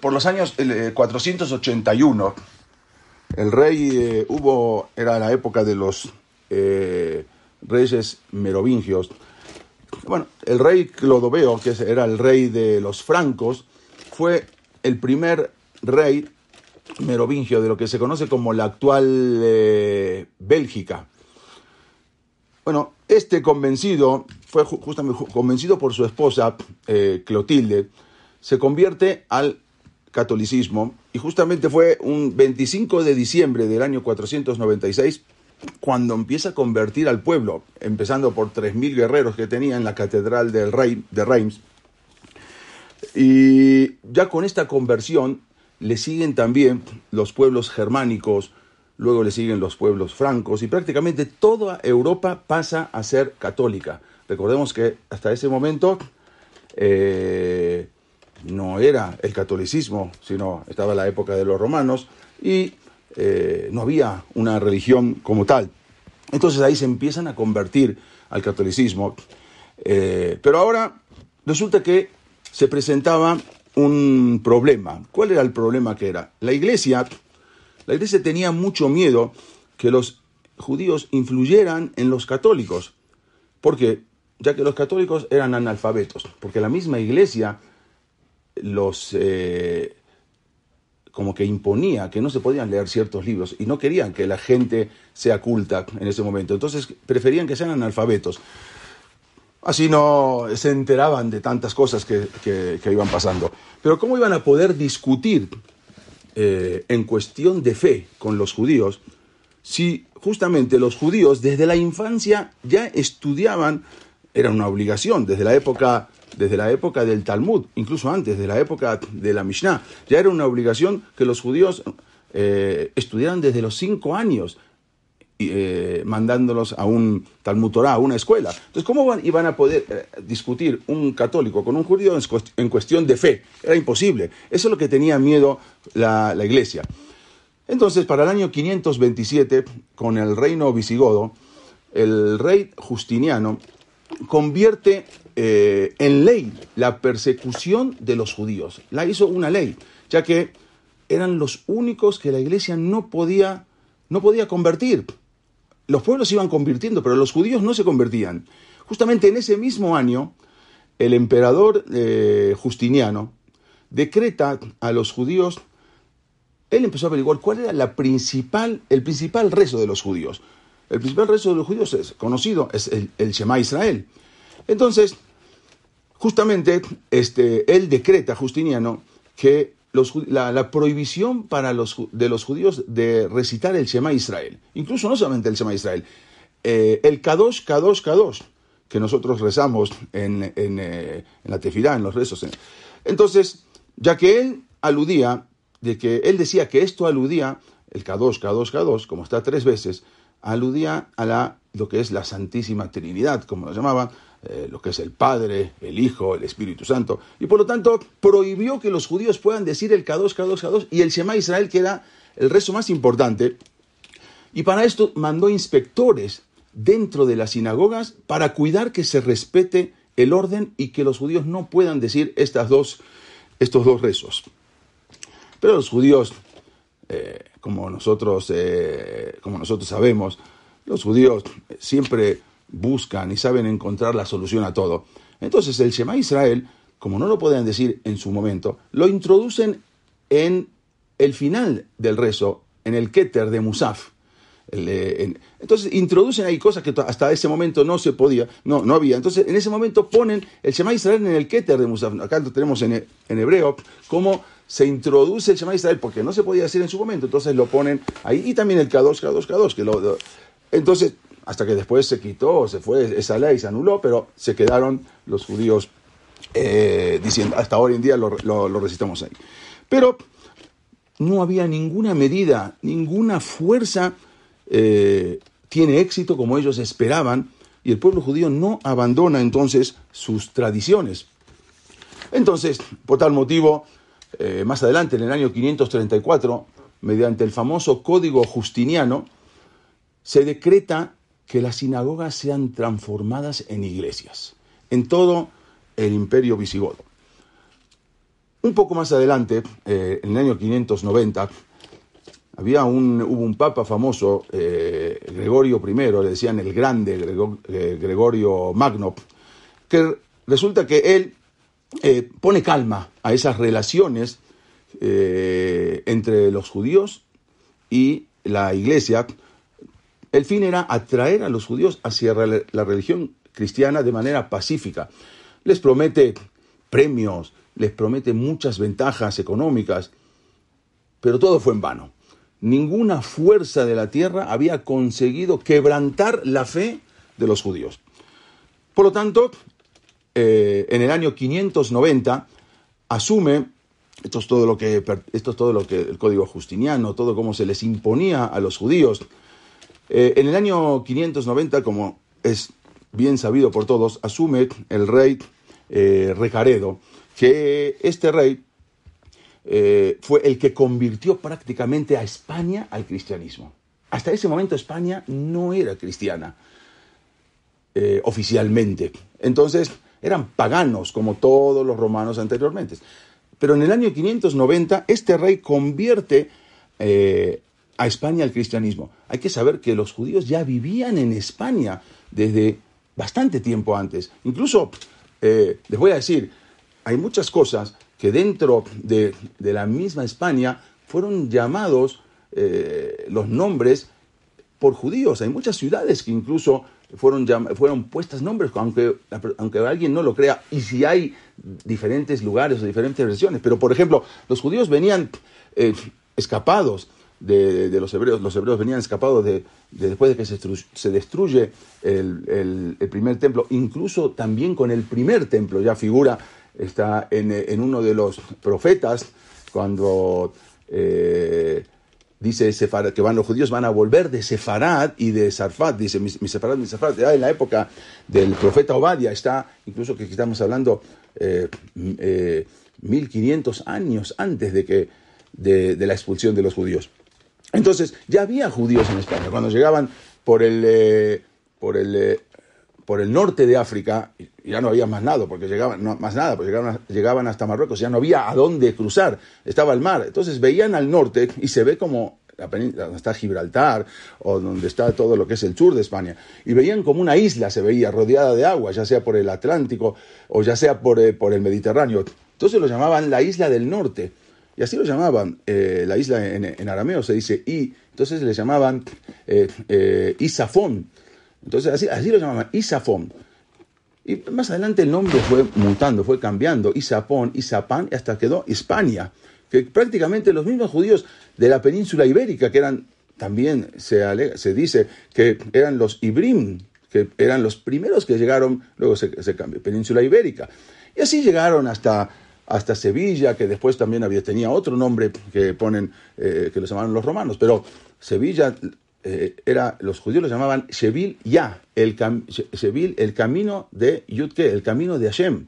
por, los años 481, el rey hubo, era la época de los reyes merovingios. Bueno, el rey Clodoveo, que era el rey de los francos, fue el primer rey merovingio de lo que se conoce como la actual eh, Bélgica. Bueno, este convencido, fue justamente convencido por su esposa eh, Clotilde, se convierte al catolicismo y justamente fue un 25 de diciembre del año 496 cuando empieza a convertir al pueblo, empezando por 3.000 guerreros que tenía en la catedral del Rey, de Reims. Y ya con esta conversión le siguen también los pueblos germánicos, luego le siguen los pueblos francos y prácticamente toda Europa pasa a ser católica. Recordemos que hasta ese momento eh, no era el catolicismo, sino estaba la época de los romanos y eh, no había una religión como tal. Entonces ahí se empiezan a convertir al catolicismo. Eh, pero ahora resulta que se presentaba un problema. ¿Cuál era el problema que era? La iglesia, la iglesia tenía mucho miedo que los judíos influyeran en los católicos. ¿Por qué? Ya que los católicos eran analfabetos, porque la misma iglesia los eh, como que imponía que no se podían leer ciertos libros y no querían que la gente sea culta en ese momento. Entonces preferían que sean analfabetos. Así no se enteraban de tantas cosas que, iban pasando. Pero ¿cómo iban a poder discutir eh, en cuestión de fe con los judíos si justamente los judíos desde la infancia ya estudiaban, era una obligación, desde la época, desde la época del Talmud, incluso antes, de la época de la Mishnah, ya era una obligación que los judíos eh, estudiaran desde los cinco años eh, mandándolos a un Talmud Torah, a una escuela. Entonces, ¿cómo iban a poder eh, discutir un católico con un judío en, cuestión de fe? Era imposible. Eso es lo que tenía miedo la, iglesia. Entonces, para el año 527, con el reino visigodo, el rey Justiniano convierte eh, en ley la persecución de los judíos. La hizo una ley, ya que eran los únicos que la iglesia no podía, no podía convertir los pueblos se iban convirtiendo, pero los judíos no se convertían. Justamente en ese mismo año, el emperador eh, Justiniano decreta a los judíos, él empezó a averiguar cuál era la principal, el principal rezo de los judíos. El principal rezo de los judíos es conocido, es el, el Shema Israel. Entonces, justamente, este, él decreta, Justiniano, que la, prohibición para los, de los judíos de recitar el Shema Israel. Incluso no solamente el Shema Israel. Eh, el Kadosh, Kadosh, Kadosh, que nosotros rezamos en, en, eh, la tefilá, en los rezos. Entonces, ya que él aludía, de que él decía que esto aludía, el Kadosh, Kadosh, Kadosh, como está tres veces, aludía a la, lo que es la Santísima Trinidad, como lo llamaban, eh, lo que es el Padre, el Hijo, el Espíritu Santo, y por lo tanto prohibió que los judíos puedan decir el K2, K2, K2 y el Shema Israel, que era el rezo más importante, y para esto mandó inspectores dentro de las sinagogas para cuidar que se respete el orden y que los judíos no puedan decir estas dos, estos dos rezos. Pero los judíos, eh, como, nosotros, eh, como nosotros sabemos, los judíos siempre buscan y saben encontrar la solución a todo. Entonces el Shema Israel, como no lo podían decir en su momento, lo introducen en el final del rezo, en el Keter de Musaf. Eh, entonces introducen ahí cosas que hasta ese momento no se podía, no, no había. Entonces en ese momento ponen el Shema Israel en el Keter de Musaf. Acá lo tenemos en, en hebreo, como se introduce el Shema Israel porque no se podía decir en su momento, entonces lo ponen ahí y también el K2, K2, K2, que lo, entonces hasta que después se quitó, se fue esa ley, se anuló, pero se quedaron los judíos eh, diciendo, hasta hoy en día lo, lo, resistamos ahí. Pero no había ninguna medida, ninguna fuerza eh, tiene éxito como ellos esperaban, y el pueblo judío no abandona entonces sus tradiciones. Entonces, por tal motivo, eh, más adelante, en el año 534, mediante el famoso Código Justiniano, se decreta que las sinagogas sean transformadas en iglesias, en todo el imperio visigodo. Un poco más adelante, eh, en el año 590, había un, hubo un papa famoso, eh, Gregorio I, le decían el grande eh, Gregorio Magno, que resulta que él pone calma a esas relaciones entre los judíos y la iglesia. El fin era atraer a los judíos hacia la religión cristiana de manera pacífica. Les promete premios, les promete muchas ventajas económicas, pero todo fue en vano. Ninguna fuerza de la tierra había conseguido quebrantar la fe de los judíos. Por lo tanto, eh, en el año 590 asume, esto es, todo lo que, esto es todo lo que el código justiniano, todo como se les imponía a los judíos, eh, en el año 590, como es bien sabido por todos, asume el rey eh, Recaredo, que este rey eh, fue el que convirtió prácticamente a España al cristianismo. Hasta ese momento España no era cristiana oficialmente. Entonces eran paganos como todos los romanos anteriormente. Pero en el año 590 este rey convierte a España al cristianismo. Hay que saber que los judíos ya vivían en España desde bastante tiempo antes. Incluso, les voy a decir, hay muchas cosas que dentro de, la misma España fueron llamados eh, los nombres por judíos. Hay muchas ciudades que incluso fueron, fueron puestas nombres, aunque, aunque alguien no lo crea, y si hay diferentes lugares o diferentes versiones. Pero, por ejemplo, los judíos venían eh, escapados de, los hebreos. Los hebreos venían escapados de, después de que se, destruye el, el, primer templo, incluso también con el primer templo, ya figura está en, uno de los profetas, cuando eh, dice que van, los judíos van a volver de Sefarad y de Sarfat, dice mi, Sefarad, mi Sarfat, en la época del profeta Obadia, está, incluso que estamos hablando eh, eh, 1500 años antes de, que, de, de, la expulsión de los judíos. Entonces, ya había judíos en España, cuando llegaban por el, eh, por el por el norte de África, ya no había más nada, porque llegaban, no, más nada, porque llegaban, llegaban hasta Marruecos, ya no había a dónde cruzar, estaba el mar. Entonces veían al norte y se ve como la donde está Gibraltar o donde está todo lo que es el sur de España. Y veían como una isla, se veía rodeada de agua, ya sea por el Atlántico o ya sea por, eh, por el Mediterráneo. Entonces lo llamaban la isla del norte. Y así lo llamaban, eh, la isla en, arameo se dice I, entonces le llamaban eh, eh Isafón. Entonces así, así lo llamaban, Isafón. Y más adelante el nombre fue mutando, fue cambiando, Isapón, Isapán, hasta quedó Hispania, que prácticamente los mismos judíos de la península ibérica, que eran también, se, se dice que eran los Ibrim, que eran los primeros que llegaron, luego se, se cambió, península ibérica. Y así llegaron hasta, hasta Sevilla, que después también había, tenía otro nombre que ponen, eh, que lo llamaban los romanos, pero Sevilla eh, era, los judíos lo llamaban Shevil Ya, el, el camino de Yudke, el camino de Hashem.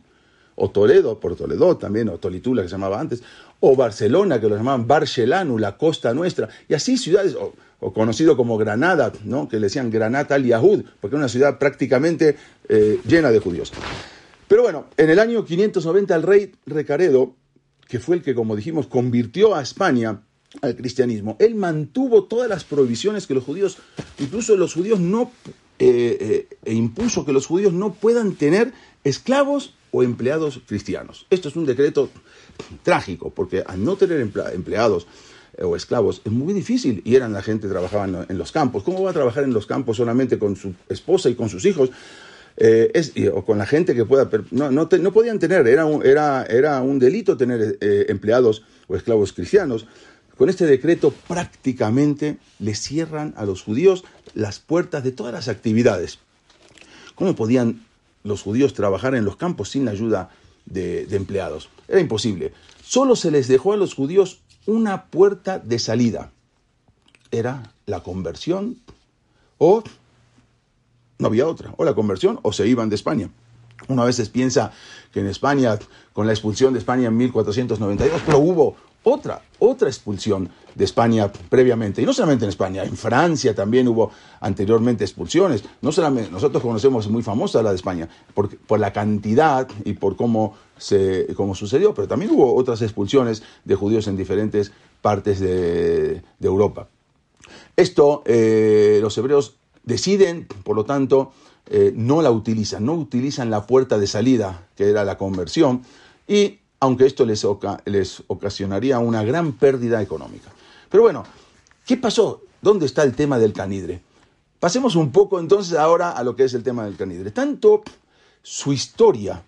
O Toledo, por Toledo también, o Tolitula que se llamaba antes, o Barcelona, que lo llamaban Barcelanu, la costa nuestra, y así ciudades, o, conocido como Granada, ¿no? que le decían Granata al Yahud, porque era una ciudad prácticamente eh, llena de judíos. Pero bueno, en el año 590 el rey Recaredo, que fue el que, como dijimos, convirtió a España al cristianismo. Él mantuvo todas las prohibiciones que los judíos, incluso los judíos no, eh, eh, e impuso que los judíos no puedan tener esclavos o empleados cristianos. Esto es un decreto trágico, porque al no tener empleados eh, o esclavos es muy difícil y eran la gente trabajaba en los campos. ¿Cómo va a trabajar en los campos solamente con su esposa y con sus hijos? Es, o con la gente que pueda... No, no, no podían tener, era un, era, era un delito tener empleados o esclavos cristianos. Con este decreto prácticamente le cierran a los judíos las puertas de todas las actividades. ¿Cómo podían los judíos trabajar en los campos sin la ayuda de, empleados? Era imposible. Solo se les dejó a los judíos una puerta de salida. Era la conversión o no había otra. O la conversión o se iban de España. Una veces piensa que en España, con la expulsión de España en 1492, pero hubo otra, otra expulsión de España previamente. Y no solamente en España, en Francia también hubo anteriormente expulsiones. No solamente, nosotros conocemos muy famosa la de España por, por la cantidad y por cómo, se, cómo sucedió, pero también hubo otras expulsiones de judíos en diferentes partes de, Europa. Esto eh, los hebreos deciden, por lo tanto, eh, no la utilizan, no utilizan la puerta de salida, que era la conversión, y aunque esto les, ocasionaría una gran pérdida económica. Pero bueno, ¿qué pasó? ¿Dónde está el tema del canidre? Pasemos un poco entonces ahora a lo que es el tema del canidre. Tanto su historia,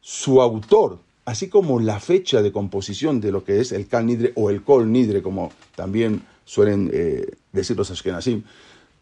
su autor, así como la fecha de composición de lo que es el canidre o el col nidre, como también suelen eh, decir los ashkenazim,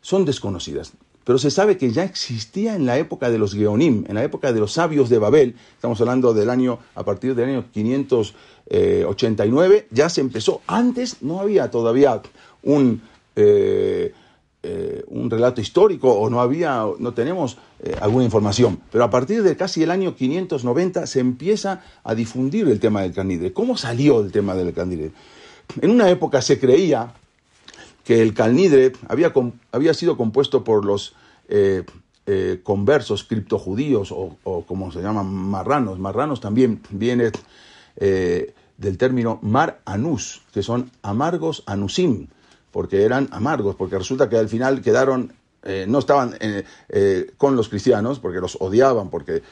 son desconocidas pero se sabe que ya existía en la época de los Geonim, en la época de los sabios de Babel, estamos hablando del año, a partir del año 589, ya se empezó. Antes no había todavía un, eh, eh, un relato histórico o no había, no tenemos eh, alguna información, pero a partir de casi el año 590 se empieza a difundir el tema del Canidre. ¿Cómo salió el tema del Canidre? En una época se creía que el Calnidre había, había sido compuesto por los eh, eh, conversos criptojudíos o, o, como se llaman marranos. Marranos también viene eh, del término mar anus, que son amargos anusim, porque eran amargos, porque resulta que al final quedaron no estaban con los cristianos porque los odiaban, porque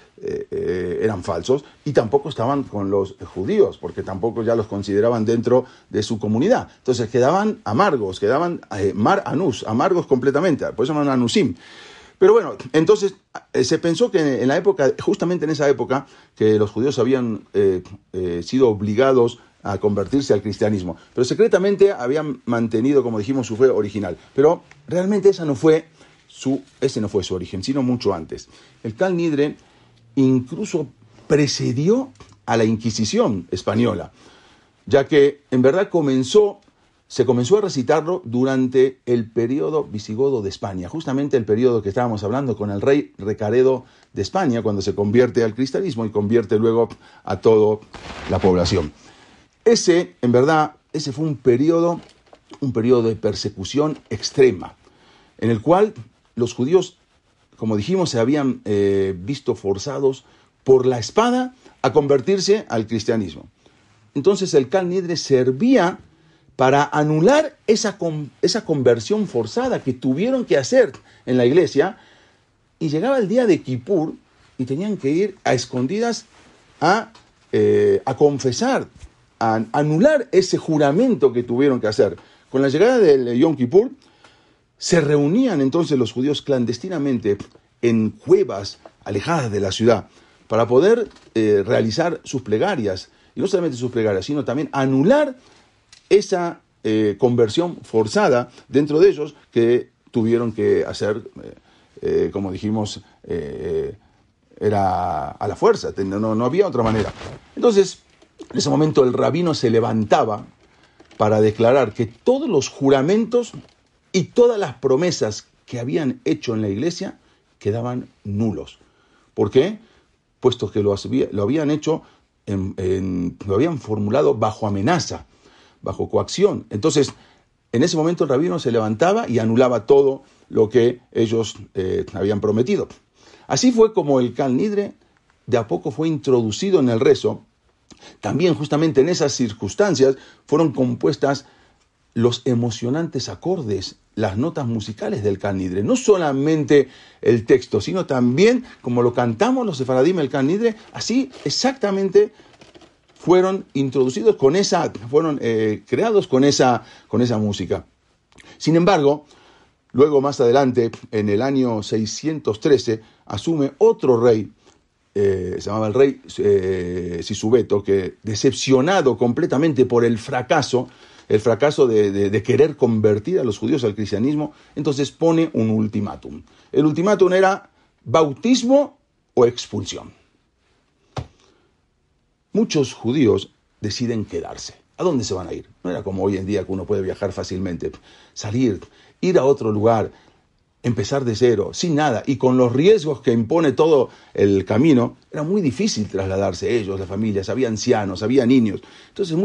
eran falsos, y tampoco estaban con los judíos, porque tampoco ya los consideraban dentro de su comunidad. Entonces quedaban amargos, quedaban mar anus, amargos completamente, por eso llaman anusim. Pero bueno, entonces eh, se pensó que en la época, justamente en esa época, que los judíos habían eh, eh, sido obligados a convertirse al cristianismo, pero secretamente habían mantenido, como dijimos, su fe original. Pero realmente esa no fue su, ese no fue su origen, sino mucho antes. El tal Nidre incluso precedió a la Inquisición española, ya que en verdad comenzó se comenzó a recitarlo durante el periodo visigodo de España, justamente el periodo que estábamos hablando con el rey Recaredo de España, cuando se convierte al cristianismo y convierte luego a toda la población. Ese, en verdad, ese fue un periodo, un periodo de persecución extrema, en el cual los judíos, como dijimos, se habían eh, visto forzados por la espada a convertirse al cristianismo. Entonces el Nidre servía para anular esa, esa conversión forzada que tuvieron que hacer en la iglesia. Y llegaba el día de Kippur y tenían que ir a escondidas a, eh, a confesar, a anular ese juramento que tuvieron que hacer. Con la llegada del Yom Kippur, se reunían entonces los judíos clandestinamente en cuevas alejadas de la ciudad para poder eh, realizar sus plegarias, y no solamente sus plegarias, sino también anular esa eh, conversión forzada dentro de ellos que tuvieron que hacer, eh, como dijimos, era a la fuerza, no, no había otra manera. Entonces, en ese momento el rabino se levantaba para declarar que todos los juramentos y todas las promesas que habían hecho en la iglesia quedaban nulos. ¿Por qué? Puesto que lo, lo habían hecho, lo habían formulado bajo amenaza bajo coacción. Entonces, en ese momento el rabino se levantaba y anulaba todo lo que ellos eh, habían prometido. Así fue como el Cal Nidre de a poco fue introducido en el rezo. También justamente en esas circunstancias fueron compuestas los emocionantes acordes, las notas musicales del Nidre. No solamente el texto, sino también como lo cantamos los sefaradim el Nidre, así exactamente fueron introducidos con esa, fueron eh, creados con esa, con esa música. Sin embargo, luego más adelante, en el año 613, asume otro rey, eh, se llamaba el rey eh, Sisubeto, que decepcionado completamente por el fracaso, el fracaso de, querer convertir a los judíos al cristianismo, entonces pone un ultimátum. El ultimátum era bautismo o expulsión muchos judíos deciden quedarse. ¿A dónde se van a ir? No era como hoy en día que uno puede viajar fácilmente. Salir, ir a otro lugar, empezar de cero, sin nada, y con los riesgos que impone todo el camino, era muy difícil trasladarse ellos, las familias, había ancianos, había niños. Entonces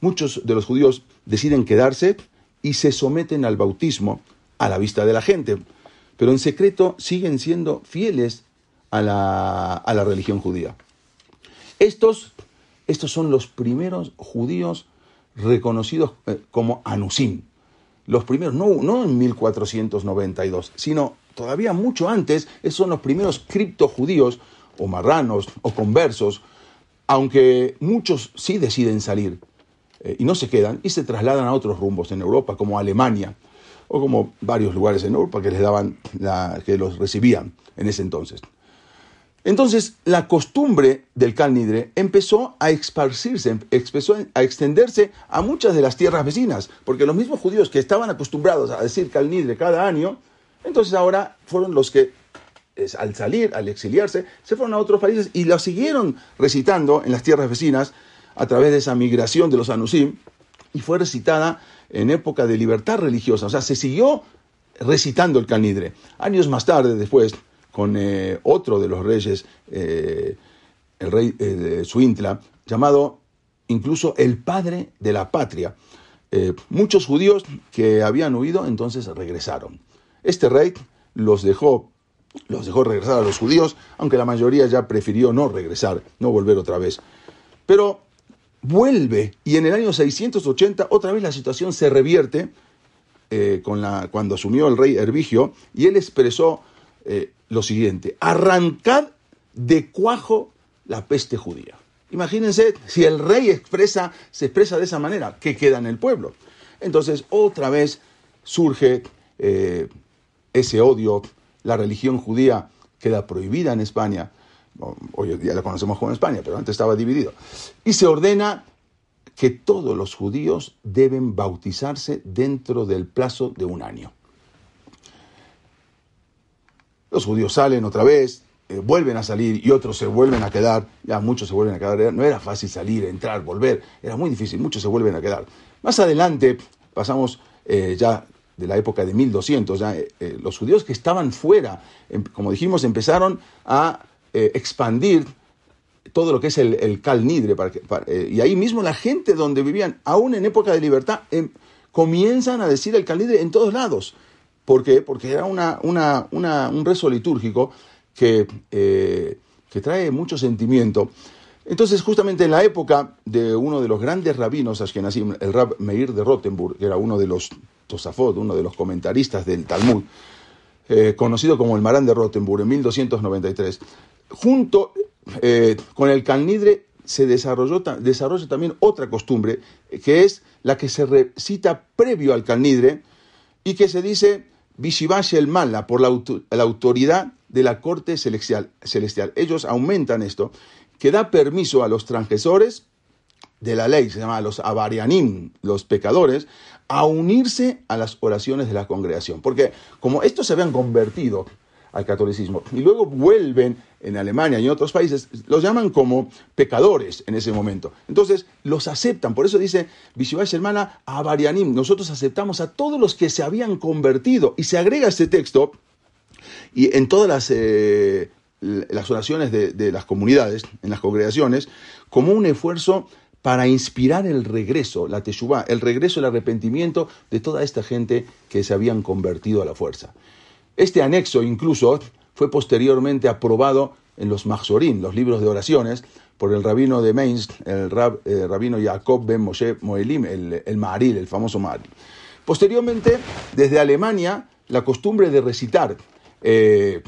muchos de los judíos deciden quedarse y se someten al bautismo a la vista de la gente, pero en secreto siguen siendo fieles a la, a la religión judía. Estos, estos son los primeros judíos reconocidos eh, como Anusim. Los primeros, no, no en 1492, sino todavía mucho antes, esos son los primeros criptojudíos o marranos o conversos, aunque muchos sí deciden salir eh, y no se quedan y se trasladan a otros rumbos en Europa, como Alemania o como varios lugares en Europa que les daban que los recibían en ese entonces. Entonces, la costumbre del calnidre empezó a esparcirse, empezó a extenderse a muchas de las tierras vecinas, porque los mismos judíos que estaban acostumbrados a decir calnidre cada año, entonces ahora fueron los que, al salir, al exiliarse, se fueron a otros países y lo siguieron recitando en las tierras vecinas a través de esa migración de los anusim, y fue recitada en época de libertad religiosa, o sea, se siguió recitando el calnidre. Años más tarde, después, con eh, otro de los reyes, eh, el rey eh, de Suintla, llamado incluso el padre de la patria. muchos judíos que habían huido entonces regresaron. Este rey los dejó, los dejó regresar a los judíos, aunque la mayoría ya prefirió no regresar, no volver otra vez. Pero vuelve y en el año 680 otra vez la situación se revierte con la, cuando asumió el rey Hervigio y él expresó lo siguiente, arrancad de cuajo la peste judía. Imagínense si el rey expresa, se expresa de esa manera, ¿qué queda en el pueblo? Entonces, otra vez surge eh, ese odio, la religión judía queda prohibida en España, hoy en día la conocemos como España, pero antes estaba dividido, y se ordena que todos los judíos deben bautizarse dentro del plazo de un año. Los judíos salen otra vez, eh, vuelven a salir y otros se vuelven a quedar, ya muchos se vuelven a quedar, no era fácil salir, entrar, volver, era muy difícil, muchos se vuelven a quedar. Más adelante pasamos eh, ya de la época de 1200, ya eh, los judíos que estaban fuera, em, como dijimos, empezaron a expandir todo lo que es el, el Cal Nidre, y ahí mismo la gente donde vivían, aún en época de libertad, em, comienzan a decir el Cal Nidre en todos lados. ¿Por qué? Porque era una, un rezo litúrgico que, eh, que trae mucho sentimiento. Entonces, justamente en la época de uno de los grandes rabinos ashkenazim, el rab Meir de Rottenburg, que era uno de los Tosafot, uno de los comentaristas del Talmud, eh, conocido como el Marán de Rottenburg, en 1293, junto eh, con el Calnidre se desarrolló desarrolla también otra costumbre, que es la que se recita previo al Calnidre y que se dice Vishivash el Mala, por la, autoridad de la corte celestial, celestial. Ellos aumentan esto, que da permiso a los transgresores de la ley, se llama los avarianim, los pecadores, a unirse a las oraciones de la congregación. Porque como estos se habían convertido al catolicismo y luego vuelven en Alemania y en otros países, los llaman como pecadores en ese momento. Entonces los aceptan, por eso dice Vishivash hermana Avarianim, nosotros aceptamos a todos los que se habían convertido y se agrega este texto y en todas las, eh, las oraciones de, las comunidades, en las congregaciones, como un esfuerzo para inspirar el regreso, la teshuvah, el regreso, el arrepentimiento de toda esta gente que se habían convertido a la fuerza. Este anexo incluso fue posteriormente aprobado en los Mahzorim, los libros de oraciones, por el rabino de Mainz, el eh, rabino Jacob ben Moshe Moelim, el, el Maharil, el famoso Maharil. Posteriormente, desde Alemania, la costumbre de recitar eh,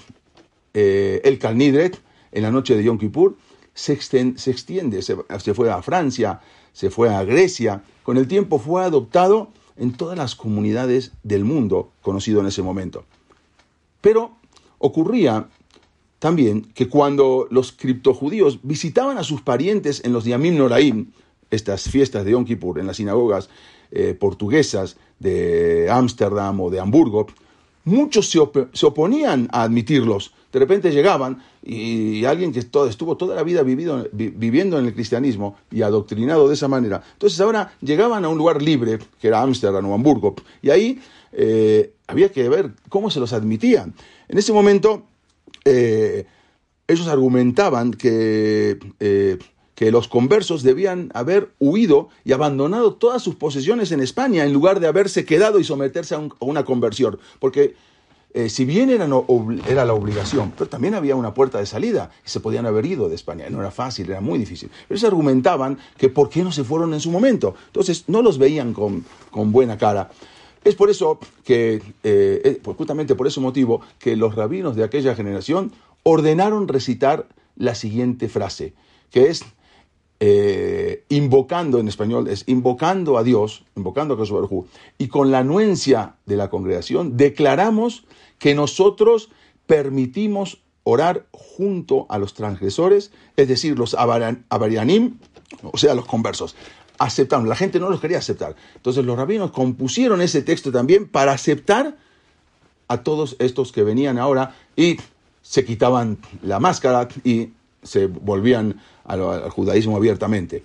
eh, el Kalnidret en la noche de Yom Kippur se, extiende, se, se fue a Francia, se fue a Grecia, con el tiempo fue adoptado en todas las comunidades del mundo conocido en ese momento. Pero ocurría también que cuando los criptojudíos visitaban a sus parientes en los Yamim Noraim, estas fiestas de Yom Kippur en las sinagogas eh, portuguesas de Ámsterdam o de Hamburgo, muchos se, oponían a admitirlos, De repente llegaban y, alguien que estuvo toda la vida viviendo en el cristianismo y adoctrinado de esa manera. Entonces ahora llegaban a un lugar libre, que era Ámsterdam o Hamburgo, y ahí eh, había que ver cómo se los admitían. En ese momento, eh, ellos argumentaban que que los conversos debían haber huido y abandonado todas sus posesiones en España en lugar de haberse quedado y someterse a, una conversión. Porque eh, si bien era, era, la obligación, pero también había una puerta de salida y se podían haber ido de España. No era fácil, era muy difícil. Pero ellos argumentaban que por qué no se fueron en su momento. Entonces no los veían con, buena cara. Es por eso que, eh, justamente por ese motivo, que los rabinos de aquella generación ordenaron recitar la siguiente frase, que es eh, invocando en español, es invocando a Dios, invocando a Jesús y con la anuencia de la congregación declaramos que nosotros permitimos orar junto a los transgresores, es decir, los abarianim, o sea, los conversos. Aceptaron, la gente no los quería aceptar. Entonces los rabinos compusieron ese texto también para aceptar a todos estos que venían ahora y se quitaban la máscara y se volvían al, judaísmo abiertamente.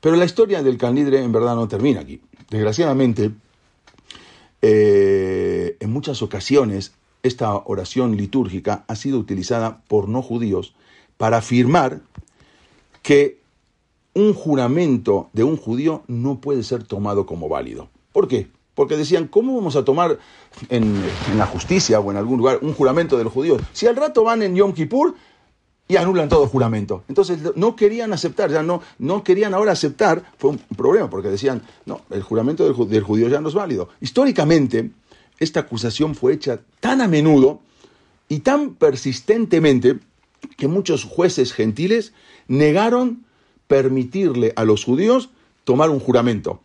Pero la historia del Calnidre en verdad no termina aquí. Desgraciadamente, eh, en muchas ocasiones esta oración litúrgica ha sido utilizada por no judíos para afirmar que un juramento de un judío no puede ser tomado como válido. ¿Por qué? Porque decían, ¿cómo vamos a tomar en, la justicia o en algún lugar un juramento de los judíos? Si al rato van en Yom Kippur y anulan todo juramento. Entonces no querían aceptar, ya no, no querían ahora aceptar, fue un problema, porque decían, no, el juramento del, del judío ya no es válido. Históricamente, esta acusación fue hecha tan a menudo y tan persistentemente que muchos jueces gentiles negaron permitirle a los judíos tomar un juramento,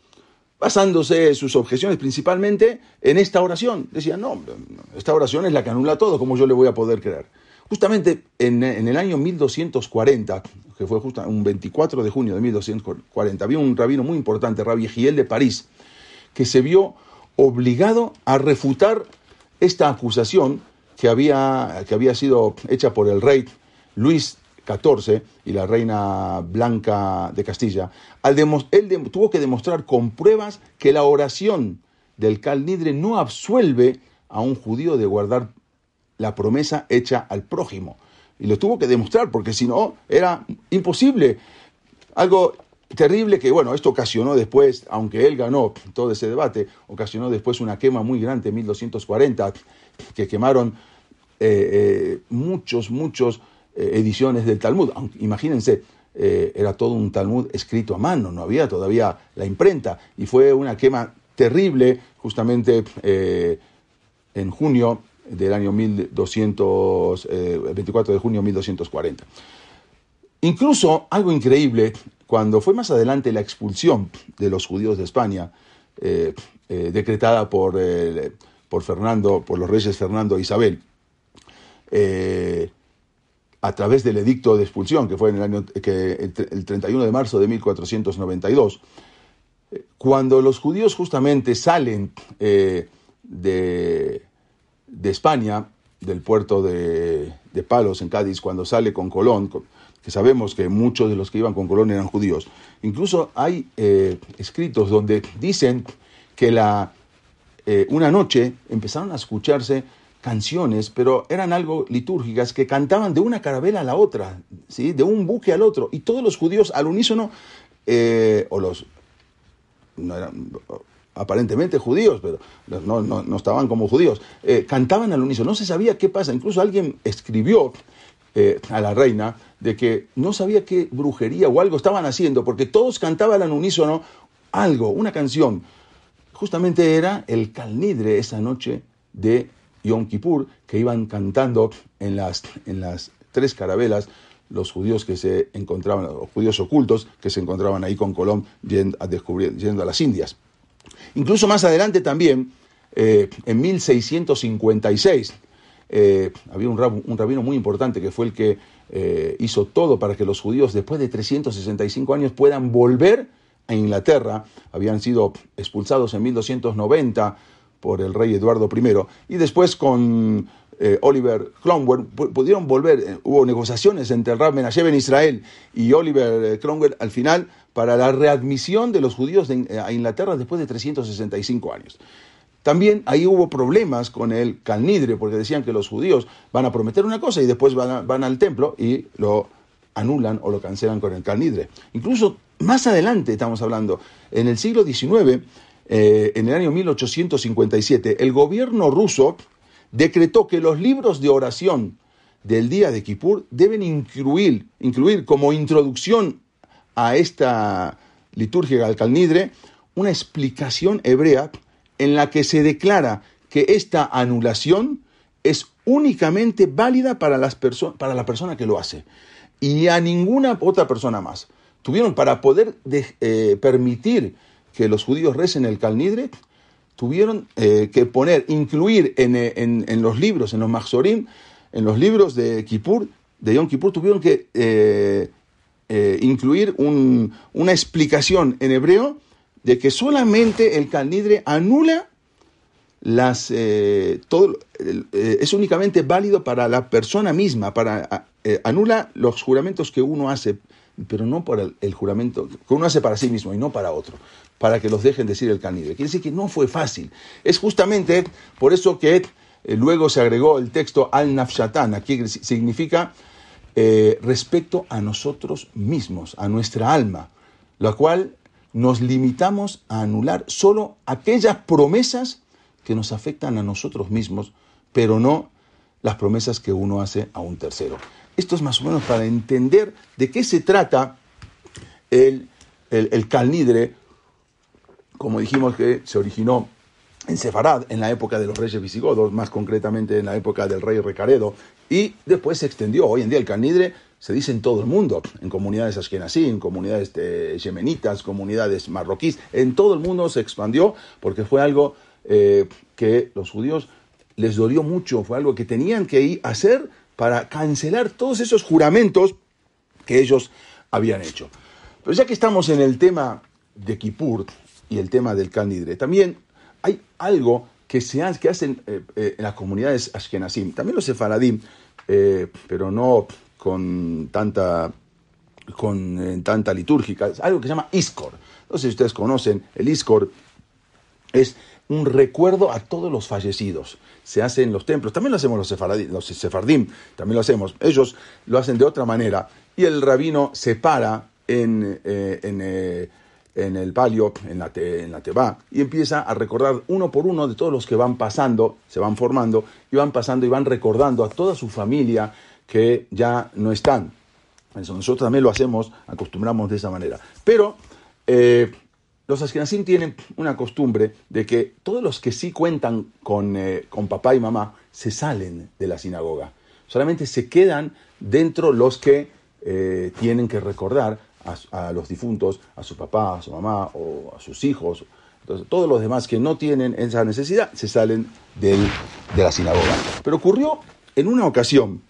basándose sus objeciones principalmente en esta oración. Decían, no, esta oración es la que anula todo, ¿cómo yo le voy a poder creer? Justamente en, el año 1240, que fue justo un 24 de junio de 1240, había un rabino muy importante, Rabbi Giel de París, que se vio obligado a refutar esta acusación que había, que había sido hecha por el rey Luis Y la reina Blanca de Castilla. él tuvo que demostrar con pruebas que la oración del Calnidre no absuelve a un judío de guardar la promesa hecha al prójimo. Y lo tuvo que demostrar, porque si no, era imposible. Algo terrible que, bueno, esto ocasionó después, aunque él ganó todo ese debate, ocasionó después una quema muy grande en 1240, que quemaron eh, eh, muchos, muchos ediciones del Talmud. Imagínense, era todo un Talmud escrito a mano, no había todavía la imprenta, y fue una quema terrible justamente en junio del año 1200, 24 eh, de junio de 1240. Incluso algo increíble, cuando fue más adelante la expulsión de los judíos de España, eh, eh, decretada por, por Fernando, por los reyes Fernando e Isabel, a través del edicto de expulsión, que fue en el año que, el 31 de marzo de 1492, cuando los judíos justamente salen de, de España, del puerto de, Palos en Cádiz, cuando sale con Colón, que sabemos que muchos de los que iban con Colón eran judíos. Incluso hay eh, escritos donde dicen que la, eh, una noche empezaron a escucharse canciones, pero eran algo litúrgicas que cantaban de una carabela a la otra, ¿sí? de un buque al otro, y todos los judíos al unísono, eh, o los, no eran, aparentemente judíos, pero no, estaban como judíos, eh, cantaban al unísono, no se sabía qué pasa, incluso alguien escribió eh, a la reina de que no sabía qué brujería o algo estaban haciendo, porque todos cantaban al unísono algo, una canción. Justamente era el Calnidre esa noche de Yom Kippur, que iban cantando en las, en las tres carabelas los judíos que se encontraban, los judíos ocultos que se encontraban ahí con Colón yendo a, descubrir, yendo a las Indias. Incluso más adelante también, eh, en 1656, eh, había un, rabino muy importante que fue el que eh, hizo todo para que los judíos después de 365 años puedan volver a Inglaterra. Habían sido expulsados en 1290 por el rey Eduardo I y después con eh, Oliver Cromwell, pudieron volver, eh, hubo negociaciones entre el Rab Menashe en Israel y Oliver eh, Cromwell al final para la readmisión de los judíos a Inglaterra después de 365 años. También ahí hubo problemas con el Calnidre, porque decían que los judíos van a prometer una cosa y después van, van al templo y lo anulan o lo cancelan con el Calnidre. Incluso más adelante estamos hablando, en el siglo XIX, en el año 1857, el gobierno ruso decretó que los libros de oración del día de Kippur deben incluir, incluir como introducción a esta liturgia al Calnidre una explicación hebrea en la que se declara que esta anulación es únicamente válida para, las para la persona que lo hace y a ninguna otra persona más. Tuvieron para poder eh, permitir que los judíos recen el Calnidre, tuvieron eh, que poner, incluir eh, en, los libros, en los Maxorim, en los libros de Kippur, de Yom Kippur, tuvieron que eh, incluir una explicación en hebreo de que solamente el Calnidre anula las es únicamente válido para la persona misma, para anula los juramentos que uno hace pero no por el, juramento que uno hace para sí mismo y no para otro, para que los dejen decir el canidre. Quiere decir que no fue fácil. Es justamente por eso que eh, luego se agregó el texto al nafshatan, aquí significa eh, respecto a nosotros mismos, a nuestra alma, la cual nos limitamos a anular solo aquellas promesas que nos afectan a nosotros mismos, pero no las promesas que uno hace a un tercero. Esto es más o menos para entender de qué se trata el, el, calnidre, como dijimos que se originó en Sefarad, en la época de los reyes visigodos, más concretamente en la época del rey Recaredo, y después se extendió. Hoy en día el calnidre se dice en todo el mundo, en comunidades ashkenazí, en comunidades yemenitas, comunidades marroquíes, en todo el mundo se expandió porque fue algo eh, que los judíos les dolió mucho, fue algo que tenían que hacer para cancelar todos esos juramentos que ellos habían hecho. Pero ya que estamos en el tema de Kippur y el tema del Canidre, también hay algo que, se que hacen eh, eh, en las comunidades ashkenazim, también los sefaradim, eh, pero no con tanta, con tanta litúrgica, algo que se llama Iskor. No sé si ustedes conocen, el Iskor es un recuerdo a todos los fallecidos. Se hace en los templos, también lo hacemos los, los sefardim, también lo hacemos. Ellos lo hacen de otra manera y el rabino se para en, eh, eh, en, el palio, en la, en la teba, y empieza a recordar uno por uno de todos los que van pasando, se van formando, y van pasando y van recordando a toda su familia que ya no están. Eso nosotros también lo hacemos, acostumbramos de esa manera. Pero eh, los Ashkenazim tienen una costumbre de que todos los que sí cuentan con, eh, con, papá y mamá se salen de la sinagoga. Solamente se quedan dentro los que eh, tienen que recordar a, los difuntos, a su papá, a su mamá o a sus hijos. Entonces, todos los demás que no tienen esa necesidad se salen de la sinagoga. Pero ocurrió en una ocasión,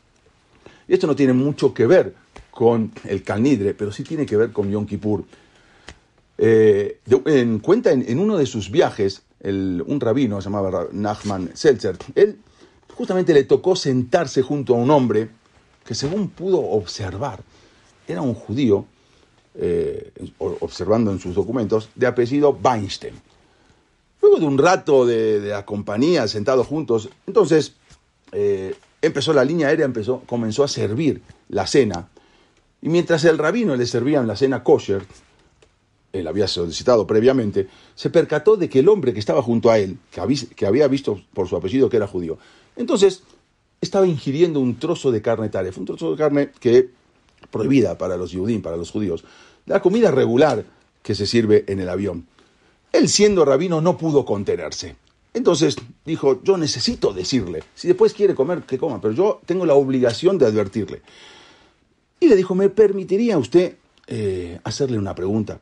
y esto no tiene mucho que ver con el Calnidre, pero sí tiene que ver con Yom Kippur eh, en, cuenta en, uno de sus viajes, un rabino se llamaba Nachman Seltzer, él justamente le tocó sentarse junto a un hombre que según pudo observar, era un judío, eh, observando en sus documentos, de apellido Weinstein. Luego de un rato de, la compañía, sentados juntos, entonces eh, empezó la línea aérea, empezó, comenzó a servir la cena. Y mientras el rabino le servían la cena kosher, él había solicitado previamente, se percató de que el hombre que estaba junto a él, que, había visto por su apellido que era judío, entonces estaba ingiriendo un trozo de carne taref, un trozo de carne que prohibida para los judíos, para los judíos, la comida regular que se sirve en el avión. Él siendo rabino no pudo contenerse. Entonces dijo, yo necesito decirle, si después quiere comer, que coma, pero yo tengo la obligación de advertirle. Y le dijo, ¿me permitiría usted eh, hacerle una pregunta?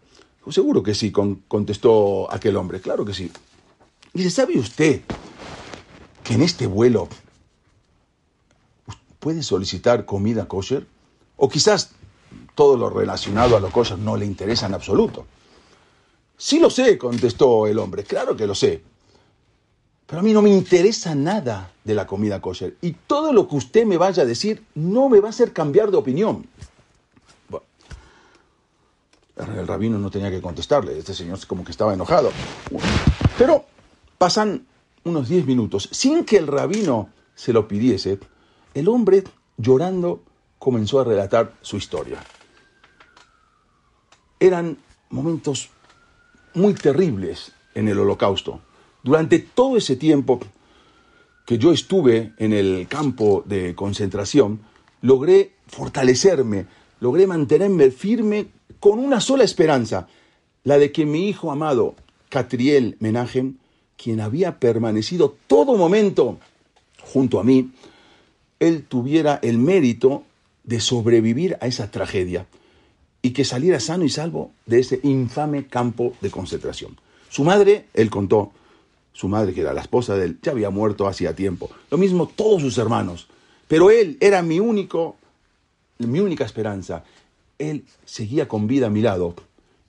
Seguro que sí, contestó aquel hombre, claro que sí. Dice, ¿sabe usted que en este vuelo puede solicitar comida kosher? O quizás todo lo relacionado a lo kosher no le interesa en absoluto. Sí lo sé, contestó el hombre, claro que lo sé. Pero a mí no me interesa nada de la comida kosher. Y todo lo que usted me vaya a decir no me va a hacer cambiar de opinión. El rabino no tenía que contestarle. Este señor como que estaba enojado. Pero pasan unos 10 minutos sin que el rabino se lo pidiese. El hombre, llorando, comenzó a relatar su historia. Eran momentos muy terribles en el holocausto. Durante todo ese tiempo que yo estuve en el campo de concentración, logré fortalecerme, logré mantenerme firme con una sola esperanza, la de que mi hijo amado, Catriel Menajem, quien había permanecido todo momento junto a mí, él tuviera el mérito de sobrevivir a esa tragedia y que saliera sano y salvo de ese infame campo de concentración. Su madre, él contó, su madre, que era la esposa de él, ya había muerto hacía tiempo. Lo mismo todos sus hermanos. Pero él era mi único, mi única esperanza. Él seguía con vida a mi lado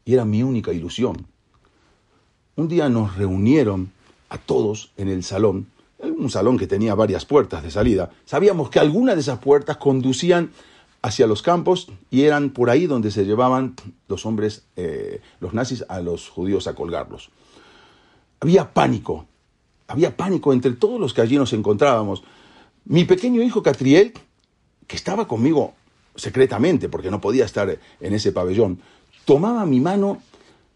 y era mi única ilusión. Un día nos reunieron a todos en el salón, un salón que tenía varias puertas de salida. Sabíamos que algunas de esas puertas conducían hacia los campos y eran por ahí donde se llevaban los hombres, eh, los nazis, a los judíos a colgarlos había pánico, había pánico entre todos los que allí nos encontrábamos. Mi pequeño hijo Catriel, que estaba conmigo secretamente, porque no podía estar en ese pabellón, tomaba mi mano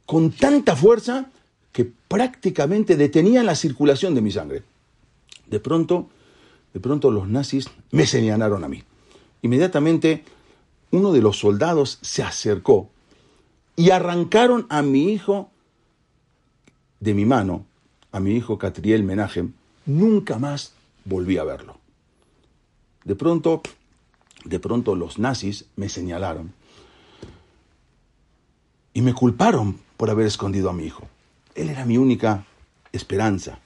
con tanta fuerza que prácticamente detenía la circulación de mi sangre. De pronto, de pronto los nazis me señalaron a mí. Inmediatamente uno de los soldados se acercó y arrancaron a mi hijo de mi mano a mi hijo Catriel Menajem, nunca más volví a verlo. De pronto, de pronto los nazis me señalaron y me culparon por haber escondido a mi hijo. Él era mi única esperanza.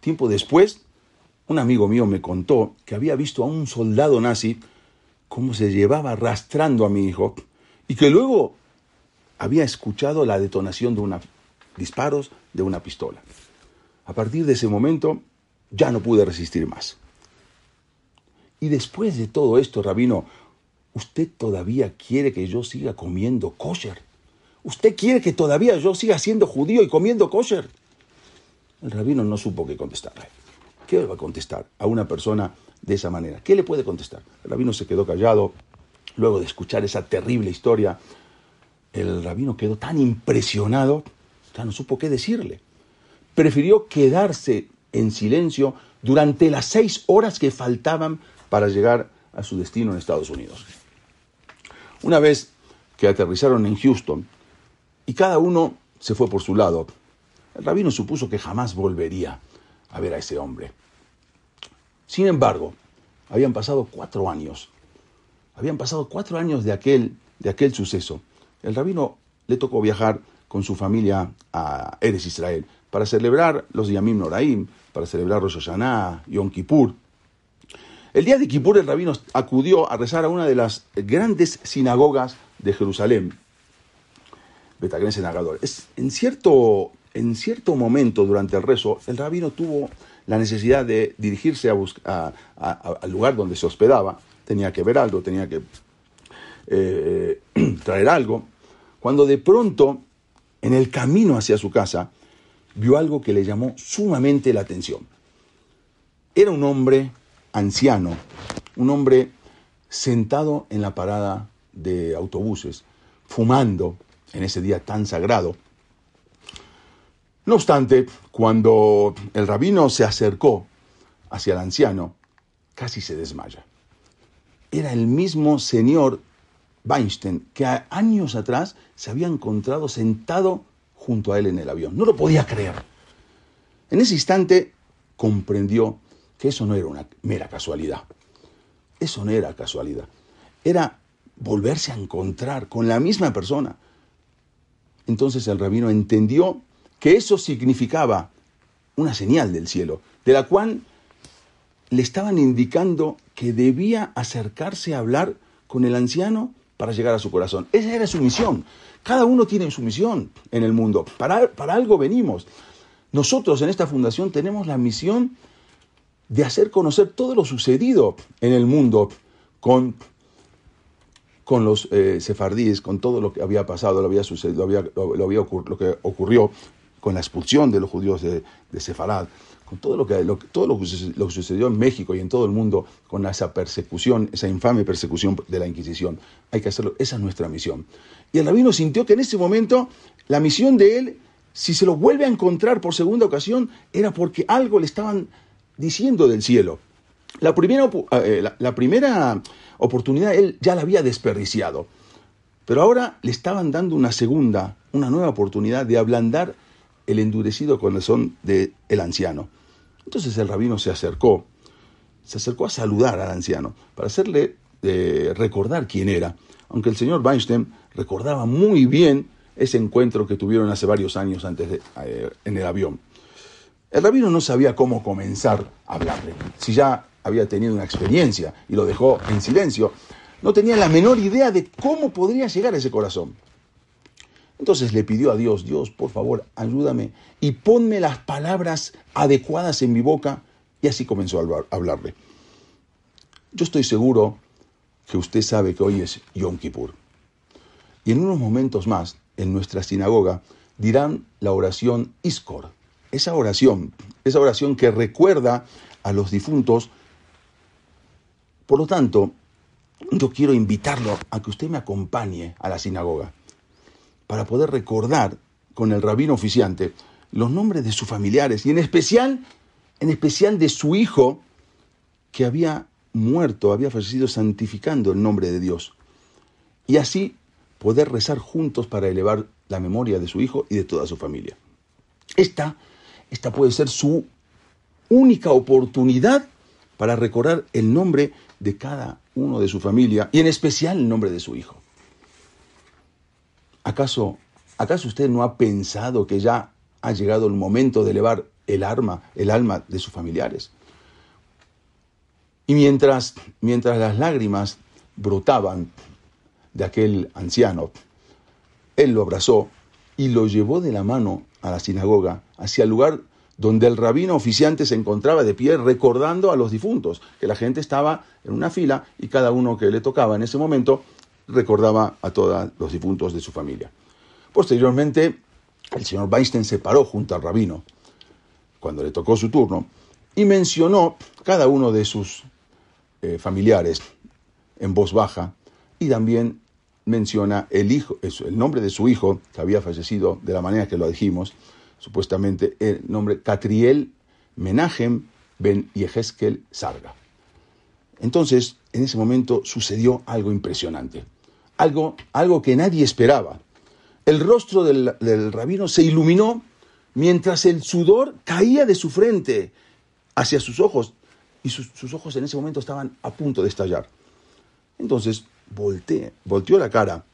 Tiempo después, un amigo mío me contó que había visto a un soldado nazi cómo se llevaba arrastrando a mi hijo y que luego había escuchado la detonación de disparos de una pistola. A partir de ese momento ya no pude resistir más. Y después de todo esto, rabino, ¿usted todavía quiere que yo siga comiendo kosher? ¿Usted quiere que todavía yo siga siendo judío y comiendo kosher? El rabino no supo qué contestarle. ¿Qué le va a contestar a una persona de esa manera? ¿Qué le puede contestar? El rabino se quedó callado. Luego de escuchar esa terrible historia, el rabino quedó tan impresionado no supo qué decirle. Prefirió quedarse en silencio durante las seis horas que faltaban para llegar a su destino en Estados Unidos. Una vez que aterrizaron en Houston y cada uno se fue por su lado, el rabino supuso que jamás volvería a ver a ese hombre. Sin embargo, habían pasado cuatro años. Habían pasado cuatro años de aquel, de aquel suceso. El rabino le tocó viajar con su familia a Eres Israel para celebrar los Yamim Noraim, para celebrar Rosh Hashanah, Yom Kippur. El día de Kippur el rabino acudió a rezar a una de las grandes sinagogas de Jerusalén, Betagren Agador. Es, en, cierto, en cierto momento durante el rezo, el rabino tuvo la necesidad de dirigirse a al lugar donde se hospedaba. Tenía que ver algo, tenía que eh, traer algo. Cuando de pronto en el camino hacia su casa, vio algo que le llamó sumamente la atención. Era un hombre anciano, un hombre sentado en la parada de autobuses, fumando en ese día tan sagrado. No obstante, cuando el rabino se acercó hacia el anciano, casi se desmaya. Era el mismo señor Weinstein, que años atrás se había encontrado sentado junto a él en el avión. No lo podía creer. En ese instante comprendió que eso no era una mera casualidad. Eso no era casualidad. Era volverse a encontrar con la misma persona. Entonces el rabino entendió que eso significaba una señal del cielo, de la cual le estaban indicando que debía acercarse a hablar con el anciano para llegar a su corazón. Esa era su misión. Cada uno tiene su misión en el mundo. Para, para algo venimos. nosotros en esta fundación tenemos la misión de hacer conocer todo lo sucedido en el mundo con, con los eh, sefardíes, con todo lo que había pasado, lo, había sucedido, lo, había, lo, que ocurrió con la expulsión de los judíos de, de Sefarad, con todo lo que, todo lo que, sucedió en México y en todo el mundo, con esa persecución, esa infame persecución de la Inquisición. Hay que hacerlo, esa es nuestra misión. Y el rabino sintió que en ese momento la misión de él, si se lo vuelve a encontrar por segunda ocasión, era porque algo le estaban diciendo del cielo. La primera, eh, la, primera oportunidad él ya la había desperdiciado, pero ahora le estaban dando una segunda, una nueva oportunidad de ablandar el endurecido corazón del el anciano. Entonces el rabino se acercó, se acercó a saludar al anciano para hacerle eh, recordar quién era, aunque el señor Weinstein recordaba muy bien ese encuentro que tuvieron hace varios años antes de, eh, en el avión. El rabino no sabía cómo comenzar a hablarle. Si ya había tenido una experiencia y lo dejó en silencio, no tenía la menor idea de cómo podría llegar a ese corazón. Entonces le pidió a Dios, Dios, por favor, ayúdame y ponme las palabras adecuadas en mi boca. Y así comenzó a hablarle. Yo estoy seguro que usted sabe que hoy es Yom Kippur. Y en unos momentos más, en nuestra sinagoga, dirán la oración Iskor, esa oración, esa oración que recuerda a los difuntos. Por lo tanto, yo quiero invitarlo a que usted me acompañe a la sinagoga para poder recordar con el rabino oficiante los nombres de sus familiares y en especial, en especial de su hijo que había muerto, había fallecido santificando el nombre de Dios. Y así poder rezar juntos para elevar la memoria de su hijo y de toda su familia. Esta esta puede ser su única oportunidad para recordar el nombre de cada uno de su familia y en especial el nombre de su hijo. ¿Acaso, acaso usted no ha pensado que ya ha llegado el momento de elevar el arma, el alma de sus familiares? Y mientras, mientras las lágrimas brotaban de aquel anciano, él lo abrazó y lo llevó de la mano a la sinagoga, hacia el lugar donde el rabino oficiante se encontraba de pie recordando a los difuntos, que la gente estaba en una fila y cada uno que le tocaba en ese momento recordaba a todos los difuntos de su familia. Posteriormente, el señor Weinstein se paró junto al rabino cuando le tocó su turno y mencionó cada uno de sus eh, familiares en voz baja y también menciona el, hijo, el nombre de su hijo, que había fallecido de la manera que lo dijimos, supuestamente el nombre Catriel Menachem Ben Yehezkel Sarga. Entonces, en ese momento sucedió algo impresionante, algo, algo que nadie esperaba. El rostro del, rabino se iluminó mientras el sudor caía de su frente hacia sus ojos, y sus, sus ojos en ese momento estaban a punto de estallar. Entonces volteó la cara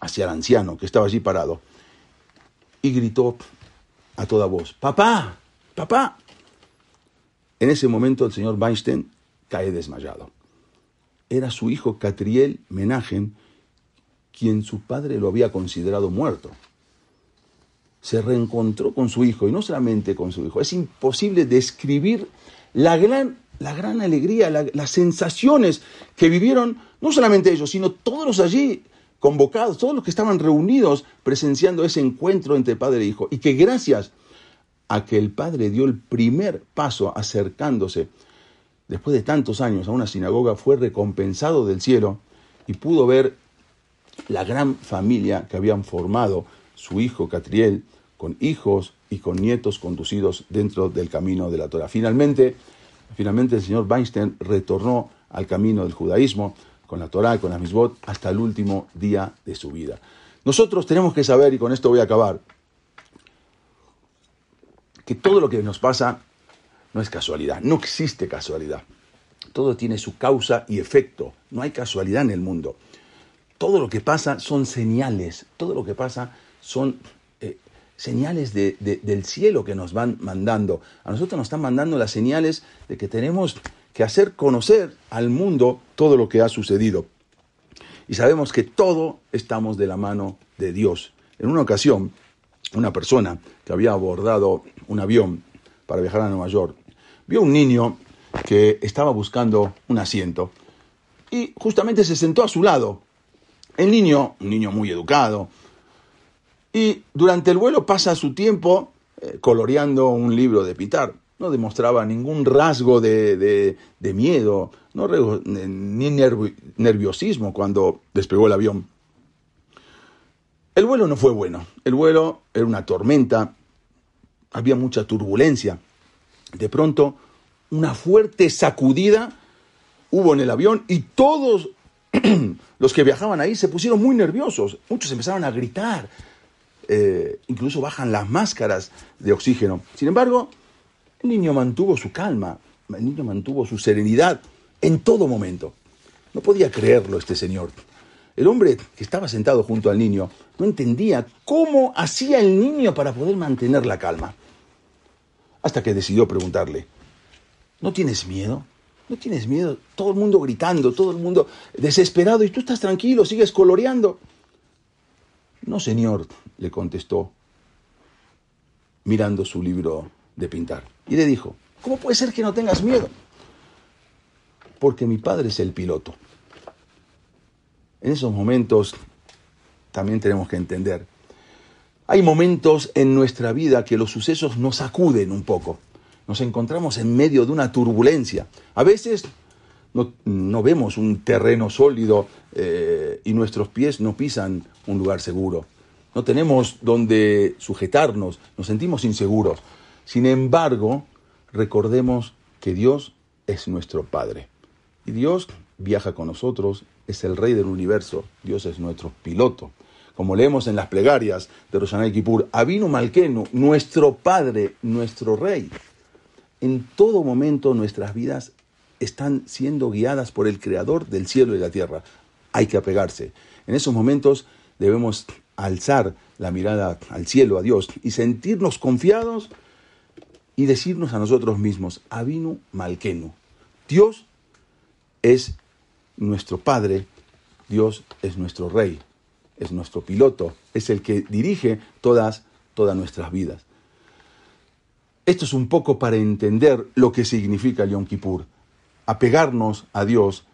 hacia el anciano que estaba allí parado y gritó a toda voz, papá, papá. En ese momento el señor Weinstein cae desmayado. Era su hijo Catriel Menachem, quien su padre lo había considerado muerto. Se reencontró con su hijo, y no solamente con su hijo. Es imposible describir la gran la gran alegría, las sensaciones que vivieron no solamente ellos, sino todos los allí convocados, todos los que estaban reunidos presenciando ese encuentro entre padre e hijo, y que gracias a que el padre dio el primer paso acercándose después de tantos años a una sinagoga, fue recompensado del cielo y pudo ver la gran familia que habían formado su hijo Catriel, con hijos y con nietos conducidos dentro del camino de la Torah. Finalmente, Finalmente el señor Weinstein retornó al camino del judaísmo con la Torá, con la misbot, hasta el último día de su vida. Nosotros tenemos que saber, y con esto voy a acabar, que todo lo que nos pasa no es casualidad, no existe casualidad. Todo tiene su causa y efecto, no hay casualidad en el mundo. Todo lo que pasa son señales, todo lo que pasa son señales del cielo que nos van mandando. A nosotros nos están mandando las señales de que tenemos que hacer conocer al mundo todo lo que ha sucedido. Y sabemos que todo estamos de la mano de Dios. En una ocasión, una persona que había abordado un avión para viajar a Nueva York, vio un niño que estaba buscando un asiento y justamente se sentó a su lado. El niño, un niño muy educado, y durante el vuelo pasa su tiempo eh, coloreando un libro de Pitar. No demostraba ningún rasgo de, miedo, no, ni nerviosismo cuando despegó el avión. El vuelo no fue bueno. El vuelo era una tormenta, había mucha turbulencia. De pronto, una fuerte sacudida hubo en el avión y todos los que viajaban ahí se pusieron muy nerviosos. Muchos empezaron a gritar, eh, incluso bajan las máscaras de oxígeno. Sin embargo, el niño mantuvo su calma, el niño mantuvo su serenidad en todo momento. No podía creerlo este señor. El hombre que estaba sentado junto al niño no entendía cómo hacía el niño para poder mantener la calma. Hasta que decidió preguntarle, ¿no tienes miedo? ¿No tienes miedo? Todo el mundo gritando, todo el mundo desesperado y tú estás tranquilo, sigues coloreando. No, señor, le contestó, mirando su libro de pintar. Y le dijo, ¿cómo puede ser que no tengas miedo? Porque mi padre es el piloto. En esos momentos también tenemos que entender. Hay momentos en nuestra vida que los sucesos nos sacuden un poco. Nos encontramos en medio de una turbulencia. A veces no, vemos un terreno sólido eh, y nuestros pies no pisan un lugar seguro. No tenemos donde sujetarnos, nos sentimos inseguros. Sin embargo, recordemos que Dios es nuestro Padre. Y Dios viaja con nosotros, es el Rey del universo, Dios es nuestro piloto. Como leemos en las plegarias de Roshanay Kippur, Avinu Malkenu, nuestro Padre, nuestro Rey. En todo momento nuestras vidas están siendo guiadas por el Creador del cielo y la tierra. Hay que apegarse. En esos momentos debemos alzar la mirada al cielo, a Dios, y sentirnos confiados y decirnos a nosotros mismos, Avinu Malkenu. Dios es nuestro Padre, Dios es nuestro Rey, es nuestro piloto, es el que dirige todas, todas nuestras vidas. Esto es un poco para entender lo que significa el Yom Kippur apegarnos a Dios,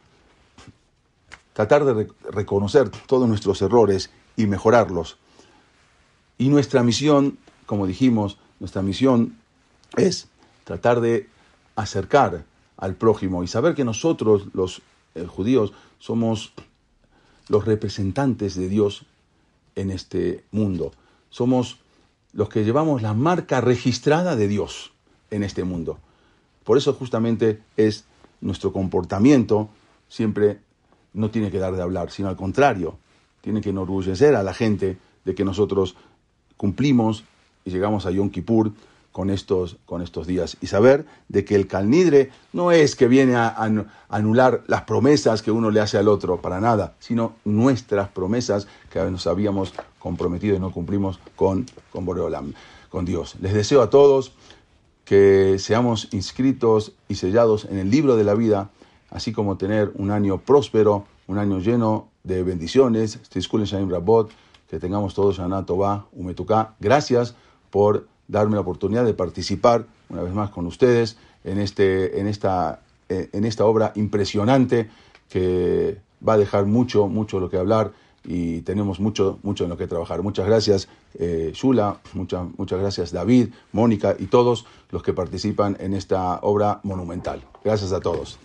tratar de reconocer todos nuestros errores y mejorarlos. Y nuestra misión, como dijimos, nuestra misión es tratar de acercar al prójimo y saber que nosotros, los eh, judíos, somos los representantes de Dios en este mundo. Somos los que llevamos la marca registrada de Dios en este mundo. Por eso justamente es nuestro comportamiento siempre no tiene que dar de hablar, sino al contrario, tiene que enorgullecer a la gente de que nosotros cumplimos y llegamos a Yom Kippur con estos, con estos días y saber de que el calnidre no es que viene a, anular las promesas que uno le hace al otro, para nada, sino nuestras promesas que nos habíamos comprometido y no cumplimos con, con Boreolam, con Dios. Les deseo a todos que seamos inscritos y sellados en el libro de la vida, así como tener un año próspero, un año lleno de bendiciones. Que tengamos todos Shana Tová, Umetuká. Gracias por darme la oportunidad de participar una vez más con ustedes en, este, en, esta, en esta obra impresionante que va a dejar mucho, mucho lo que hablar y tenemos mucho, mucho en lo que trabajar. Muchas gracias, eh, Shula, muchas gracias, David, Mónica y todos los que participan en esta obra monumental. Gracias a todos.